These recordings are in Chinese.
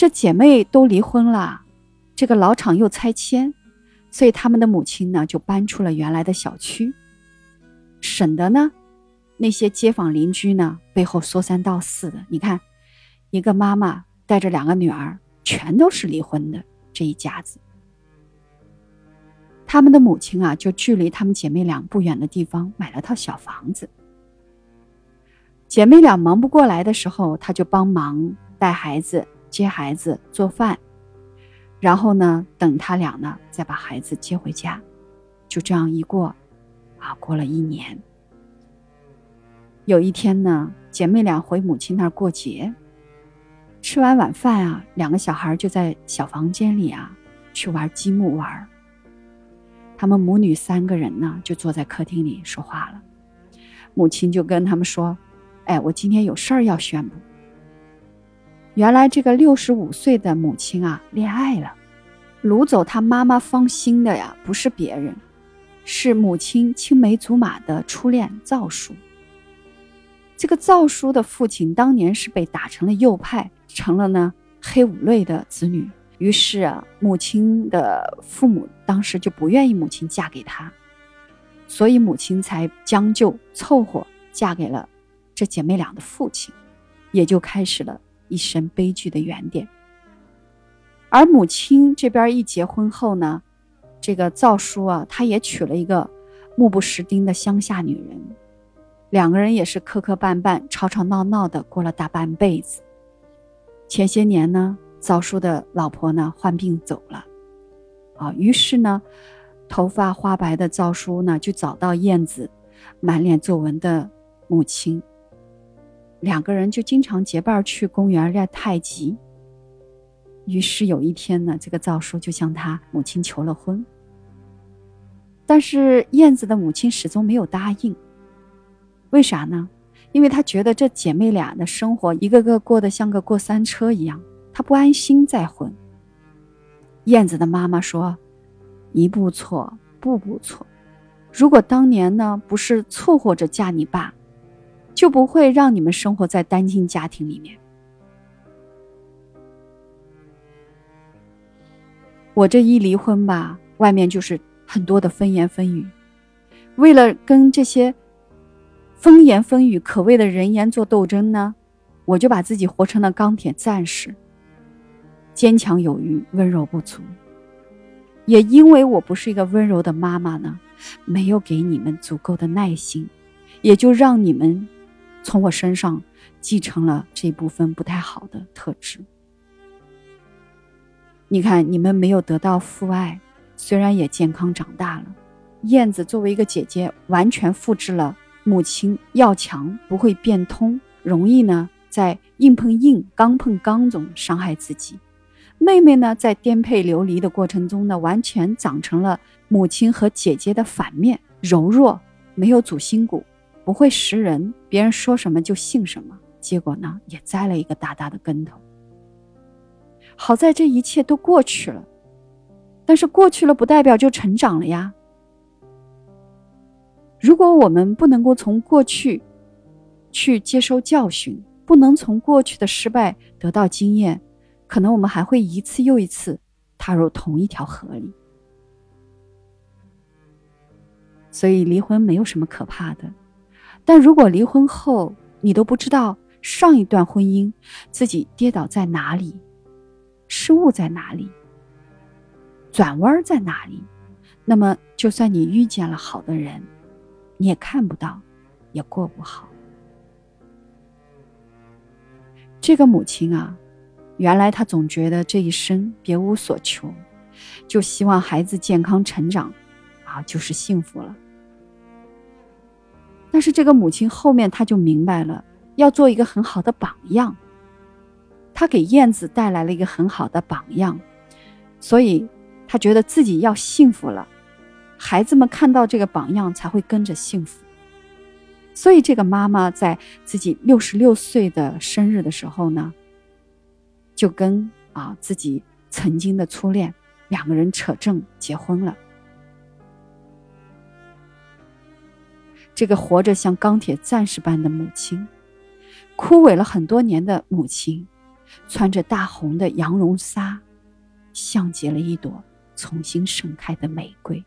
这姐妹都离婚了，这个老厂又拆迁，所以他们的母亲呢就搬出了原来的小区，省得呢那些街坊邻居呢背后说三道四的。你看，一个妈妈带着两个女儿，全都是离婚的这一家子。他们的母亲啊，就距离他们姐妹俩不远的地方买了套小房子。姐妹俩忙不过来的时候，她就帮忙带孩子、接孩子、做饭，然后呢，等他俩呢再把孩子接回家，就这样一过，啊，过了一年。有一天呢，姐妹俩回母亲那儿过节，吃完晚饭啊，两个小孩就在小房间里啊去玩积木玩。他们母女三个人呢，就坐在客厅里说话了。母亲就跟他们说：“哎，我今天有事儿要宣布。原来这个六十五岁的母亲啊，恋爱了，掳走她妈妈芳心的呀，不是别人，是母亲青梅竹马的初恋赵叔。这个赵叔的父亲当年是被打成了右派，成了呢黑五类的子女。”于是啊，母亲的父母当时就不愿意母亲嫁给他，所以母亲才将就凑合嫁给了这姐妹俩的父亲，也就开始了一生悲剧的原点。而母亲这边一结婚后呢，这个赵叔啊，他也娶了一个目不识丁的乡下女人，两个人也是磕磕绊绊、吵吵闹闹的过了大半辈子。前些年呢。赵叔的老婆呢患病走了，啊，于是呢，头发花白的赵叔呢就找到燕子，满脸皱纹的母亲。两个人就经常结伴去公园练太极。于是有一天呢，这个赵叔就向他母亲求了婚，但是燕子的母亲始终没有答应。为啥呢？因为她觉得这姐妹俩的生活一个个过得像个过山车一样。她不安心再婚。燕子的妈妈说：“一步错，步步错。如果当年呢，不是凑合着嫁你爸，就不会让你们生活在单亲家庭里面。我这一离婚吧，外面就是很多的风言风语。为了跟这些风言风语可谓的人言做斗争呢，我就把自己活成了钢铁战士。”坚强有余，温柔不足。也因为我不是一个温柔的妈妈呢，没有给你们足够的耐心，也就让你们从我身上继承了这部分不太好的特质。你看，你们没有得到父爱，虽然也健康长大了。燕子作为一个姐姐，完全复制了母亲要强，不会变通，容易呢在硬碰硬、刚碰刚中伤害自己。妹妹呢，在颠沛流离的过程中呢，完全长成了母亲和姐姐的反面，柔弱，没有主心骨，不会识人，别人说什么就信什么，结果呢，也栽了一个大大的跟头。好在这一切都过去了，但是过去了不代表就成长了呀。如果我们不能够从过去去接收教训，不能从过去的失败得到经验。可能我们还会一次又一次踏入同一条河里，所以离婚没有什么可怕的。但如果离婚后你都不知道上一段婚姻自己跌倒在哪里，失误在哪里，转弯在哪里，那么就算你遇见了好的人，你也看不到，也过不好。这个母亲啊。原来她总觉得这一生别无所求，就希望孩子健康成长，啊，就是幸福了。但是这个母亲后面她就明白了，要做一个很好的榜样。她给燕子带来了一个很好的榜样，所以她觉得自己要幸福了，孩子们看到这个榜样才会跟着幸福。所以这个妈妈在自己六十六岁的生日的时候呢。就跟啊自己曾经的初恋两个人扯证结婚了。这个活着像钢铁战士般的母亲，枯萎了很多年的母亲，穿着大红的羊绒纱，像极了一朵重新盛开的玫瑰。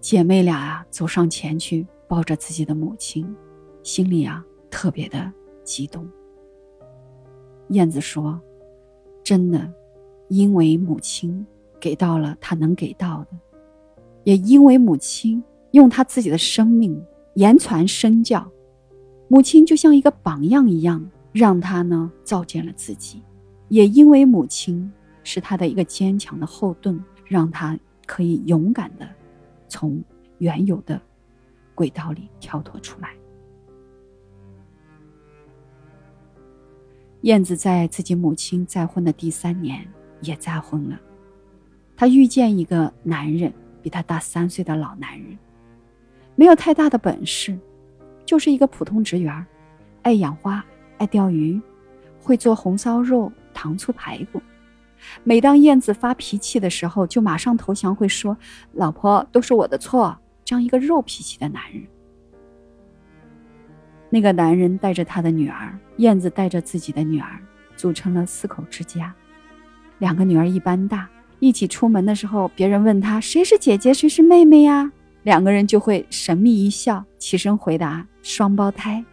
姐妹俩啊，走上前去抱着自己的母亲，心里啊特别的激动。燕子说：“真的，因为母亲给到了他能给到的，也因为母亲用她自己的生命言传身教，母亲就像一个榜样一样，让他呢照见了自己；也因为母亲是他的一个坚强的后盾，让他可以勇敢的。”从原有的轨道里跳脱出来。燕子在自己母亲再婚的第三年也再婚了，她遇见一个男人，比她大三岁的老男人，没有太大的本事，就是一个普通职员，爱养花，爱钓鱼，会做红烧肉、糖醋排骨。每当燕子发脾气的时候，就马上投降，会说：“老婆，都是我的错。”这样一个肉脾气的男人。那个男人带着他的女儿，燕子带着自己的女儿，组成了四口之家。两个女儿一般大，一起出门的时候，别人问他谁是姐姐，谁是妹妹呀？两个人就会神秘一笑，起身回答：“双胞胎。”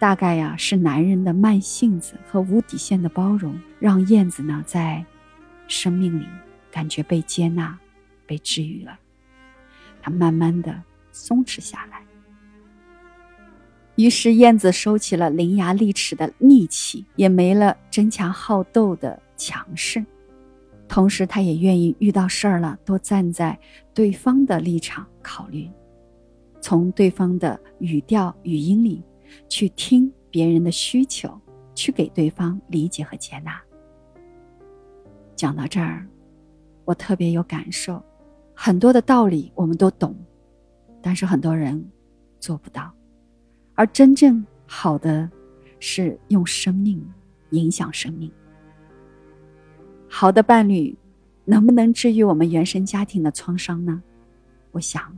大概呀，是男人的慢性子和无底线的包容，让燕子呢在生命里感觉被接纳、被治愈了。他慢慢的松弛下来。于是燕子收起了伶牙俐齿的戾气，也没了争强好斗的强势。同时，他也愿意遇到事儿了，多站在对方的立场考虑，从对方的语调、语音里。去听别人的需求，去给对方理解和接纳。讲到这儿，我特别有感受，很多的道理我们都懂，但是很多人做不到。而真正好的，是用生命影响生命。好的伴侣，能不能治愈我们原生家庭的创伤呢？我想，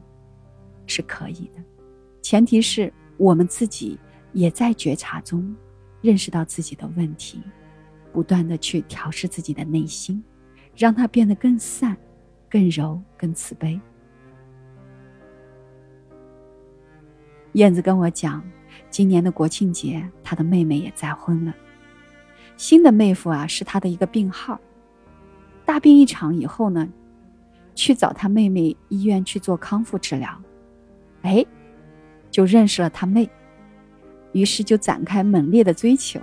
是可以的，前提是。我们自己也在觉察中，认识到自己的问题，不断的去调试自己的内心，让它变得更善、更柔、更慈悲。燕子跟我讲，今年的国庆节，她的妹妹也再婚了。新的妹夫啊，是她的一个病号。大病一场以后呢，去找他妹妹医院去做康复治疗。哎。就认识了他妹，于是就展开猛烈的追求，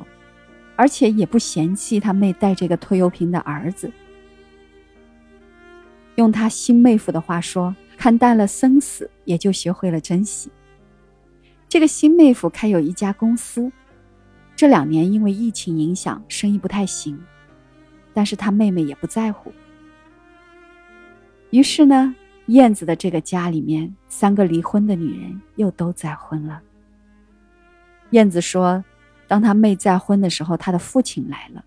而且也不嫌弃他妹带这个拖油瓶的儿子。用他新妹夫的话说：“看淡了生死，也就学会了珍惜。”这个新妹夫开有一家公司，这两年因为疫情影响，生意不太行，但是他妹妹也不在乎。于是呢。燕子的这个家里面，三个离婚的女人又都再婚了。燕子说，当她妹再婚的时候，她的父亲来了。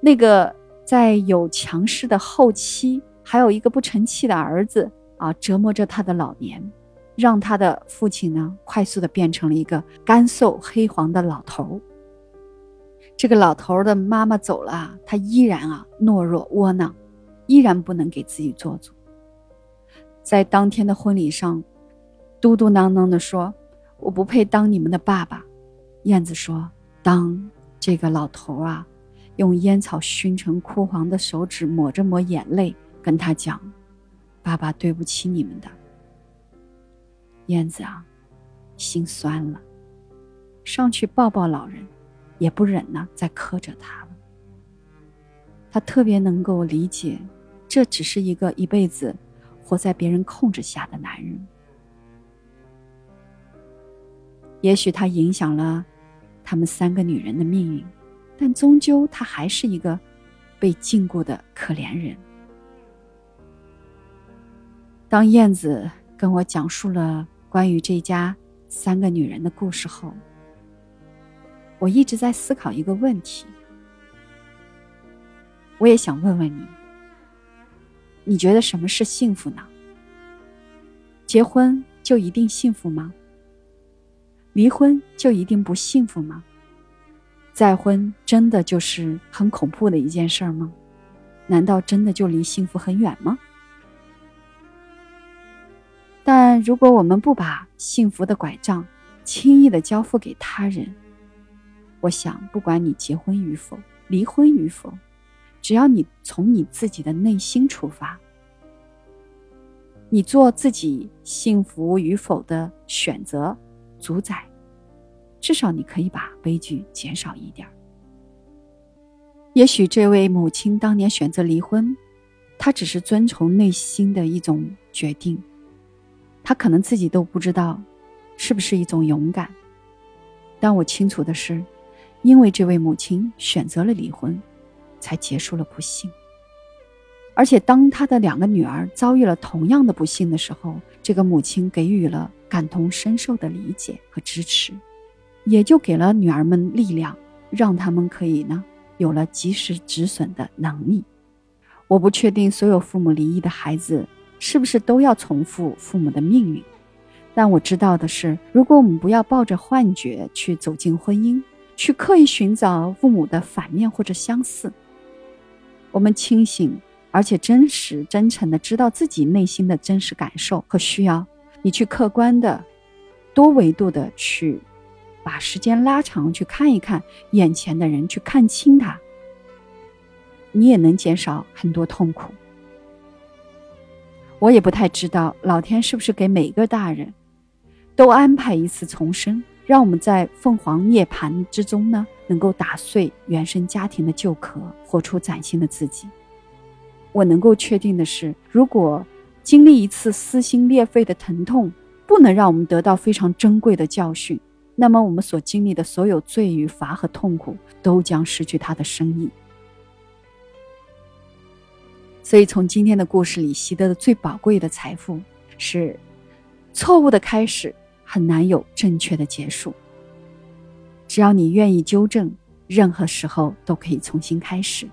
那个在有强势的后妻，还有一个不成器的儿子啊，折磨着他的老年，让他的父亲呢，快速的变成了一个干瘦黑黄的老头。这个老头的妈妈走了，他依然啊懦弱窝囊，依然不能给自己做主。在当天的婚礼上，嘟嘟囔囔的说：“我不配当你们的爸爸。”燕子说：“当这个老头啊，用烟草熏成枯黄的手指抹着抹眼泪，跟他讲：‘爸爸对不起你们的。’燕子啊，心酸了，上去抱抱老人，也不忍呢，再磕着他了。他特别能够理解，这只是一个一辈子。”活在别人控制下的男人，也许他影响了他们三个女人的命运，但终究他还是一个被禁锢的可怜人。当燕子跟我讲述了关于这家三个女人的故事后，我一直在思考一个问题，我也想问问你。你觉得什么是幸福呢？结婚就一定幸福吗？离婚就一定不幸福吗？再婚真的就是很恐怖的一件事儿吗？难道真的就离幸福很远吗？但如果我们不把幸福的拐杖轻易的交付给他人，我想，不管你结婚与否，离婚与否，只要你从你自己的内心出发，你做自己幸福与否的选择，主宰，至少你可以把悲剧减少一点也许这位母亲当年选择离婚，她只是遵从内心的一种决定。他可能自己都不知道，是不是一种勇敢。但我清楚的是，因为这位母亲选择了离婚，才结束了不幸。而且，当他的两个女儿遭遇了同样的不幸的时候，这个母亲给予了感同身受的理解和支持，也就给了女儿们力量，让他们可以呢有了及时止损的能力。我不确定所有父母离异的孩子。是不是都要重复父母的命运？但我知道的是，如果我们不要抱着幻觉去走进婚姻，去刻意寻找父母的反面或者相似，我们清醒而且真实、真诚的知道自己内心的真实感受和需要，你去客观的、多维度的去把时间拉长，去看一看眼前的人，去看清他，你也能减少很多痛苦。我也不太知道老天是不是给每个大人都安排一次重生，让我们在凤凰涅槃之中呢，能够打碎原生家庭的旧壳，活出崭新的自己。我能够确定的是，如果经历一次撕心裂肺的疼痛，不能让我们得到非常珍贵的教训，那么我们所经历的所有罪与罚和痛苦，都将失去它的深意。所以，从今天的故事里习得的最宝贵的财富是：错误的开始很难有正确的结束。只要你愿意纠正，任何时候都可以重新开始。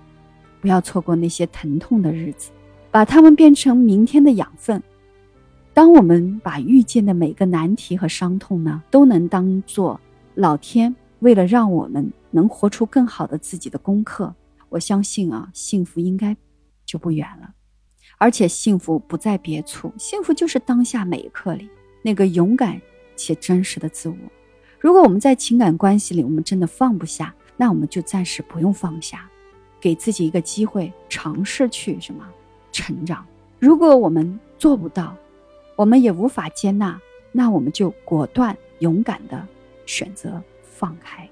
不要错过那些疼痛的日子，把它们变成明天的养分。当我们把遇见的每个难题和伤痛呢，都能当做老天为了让我们能活出更好的自己的功课，我相信啊，幸福应该。就不远了，而且幸福不在别处，幸福就是当下每一刻里那个勇敢且真实的自我。如果我们在情感关系里，我们真的放不下，那我们就暂时不用放下，给自己一个机会，尝试去什么成长。如果我们做不到，我们也无法接纳，那我们就果断勇敢的选择放开。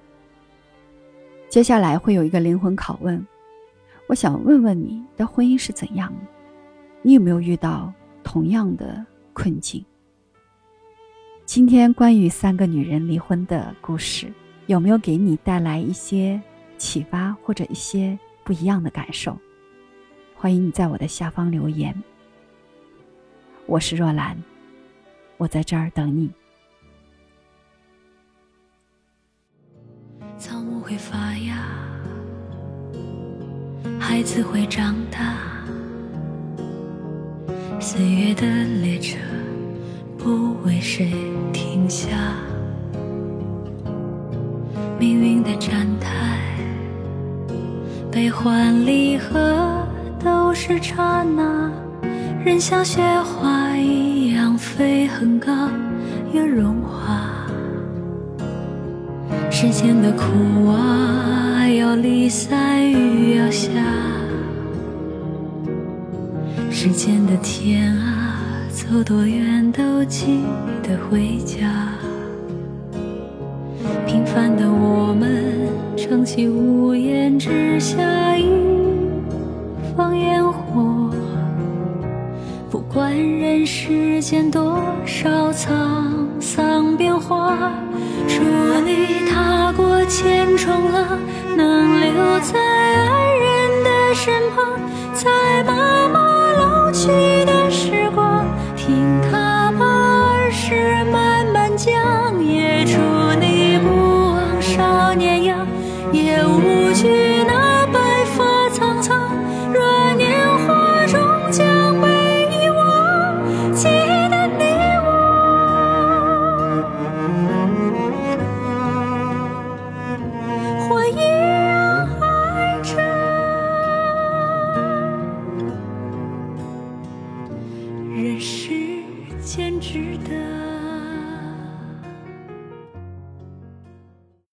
接下来会有一个灵魂拷问。我想问问你的婚姻是怎样的？你有没有遇到同样的困境？今天关于三个女人离婚的故事，有没有给你带来一些启发或者一些不一样的感受？欢迎你在我的下方留言。我是若兰，我在这儿等你。草木会发芽。孩子会长大，岁月的列车不为谁停下，命运的站台，悲欢离合都是刹那，人像雪花一样飞很高，又融化，世间的苦啊。要离散，雨要下，时间的天啊，走多远都记得回家。平凡的我们，撑起屋檐之下一方烟火。不管人世间多少沧桑变化，祝你踏过千重浪。能留在爱人的身旁，在妈妈老去的时光，听她把儿时慢慢讲。也祝你不忘少年样，也无惧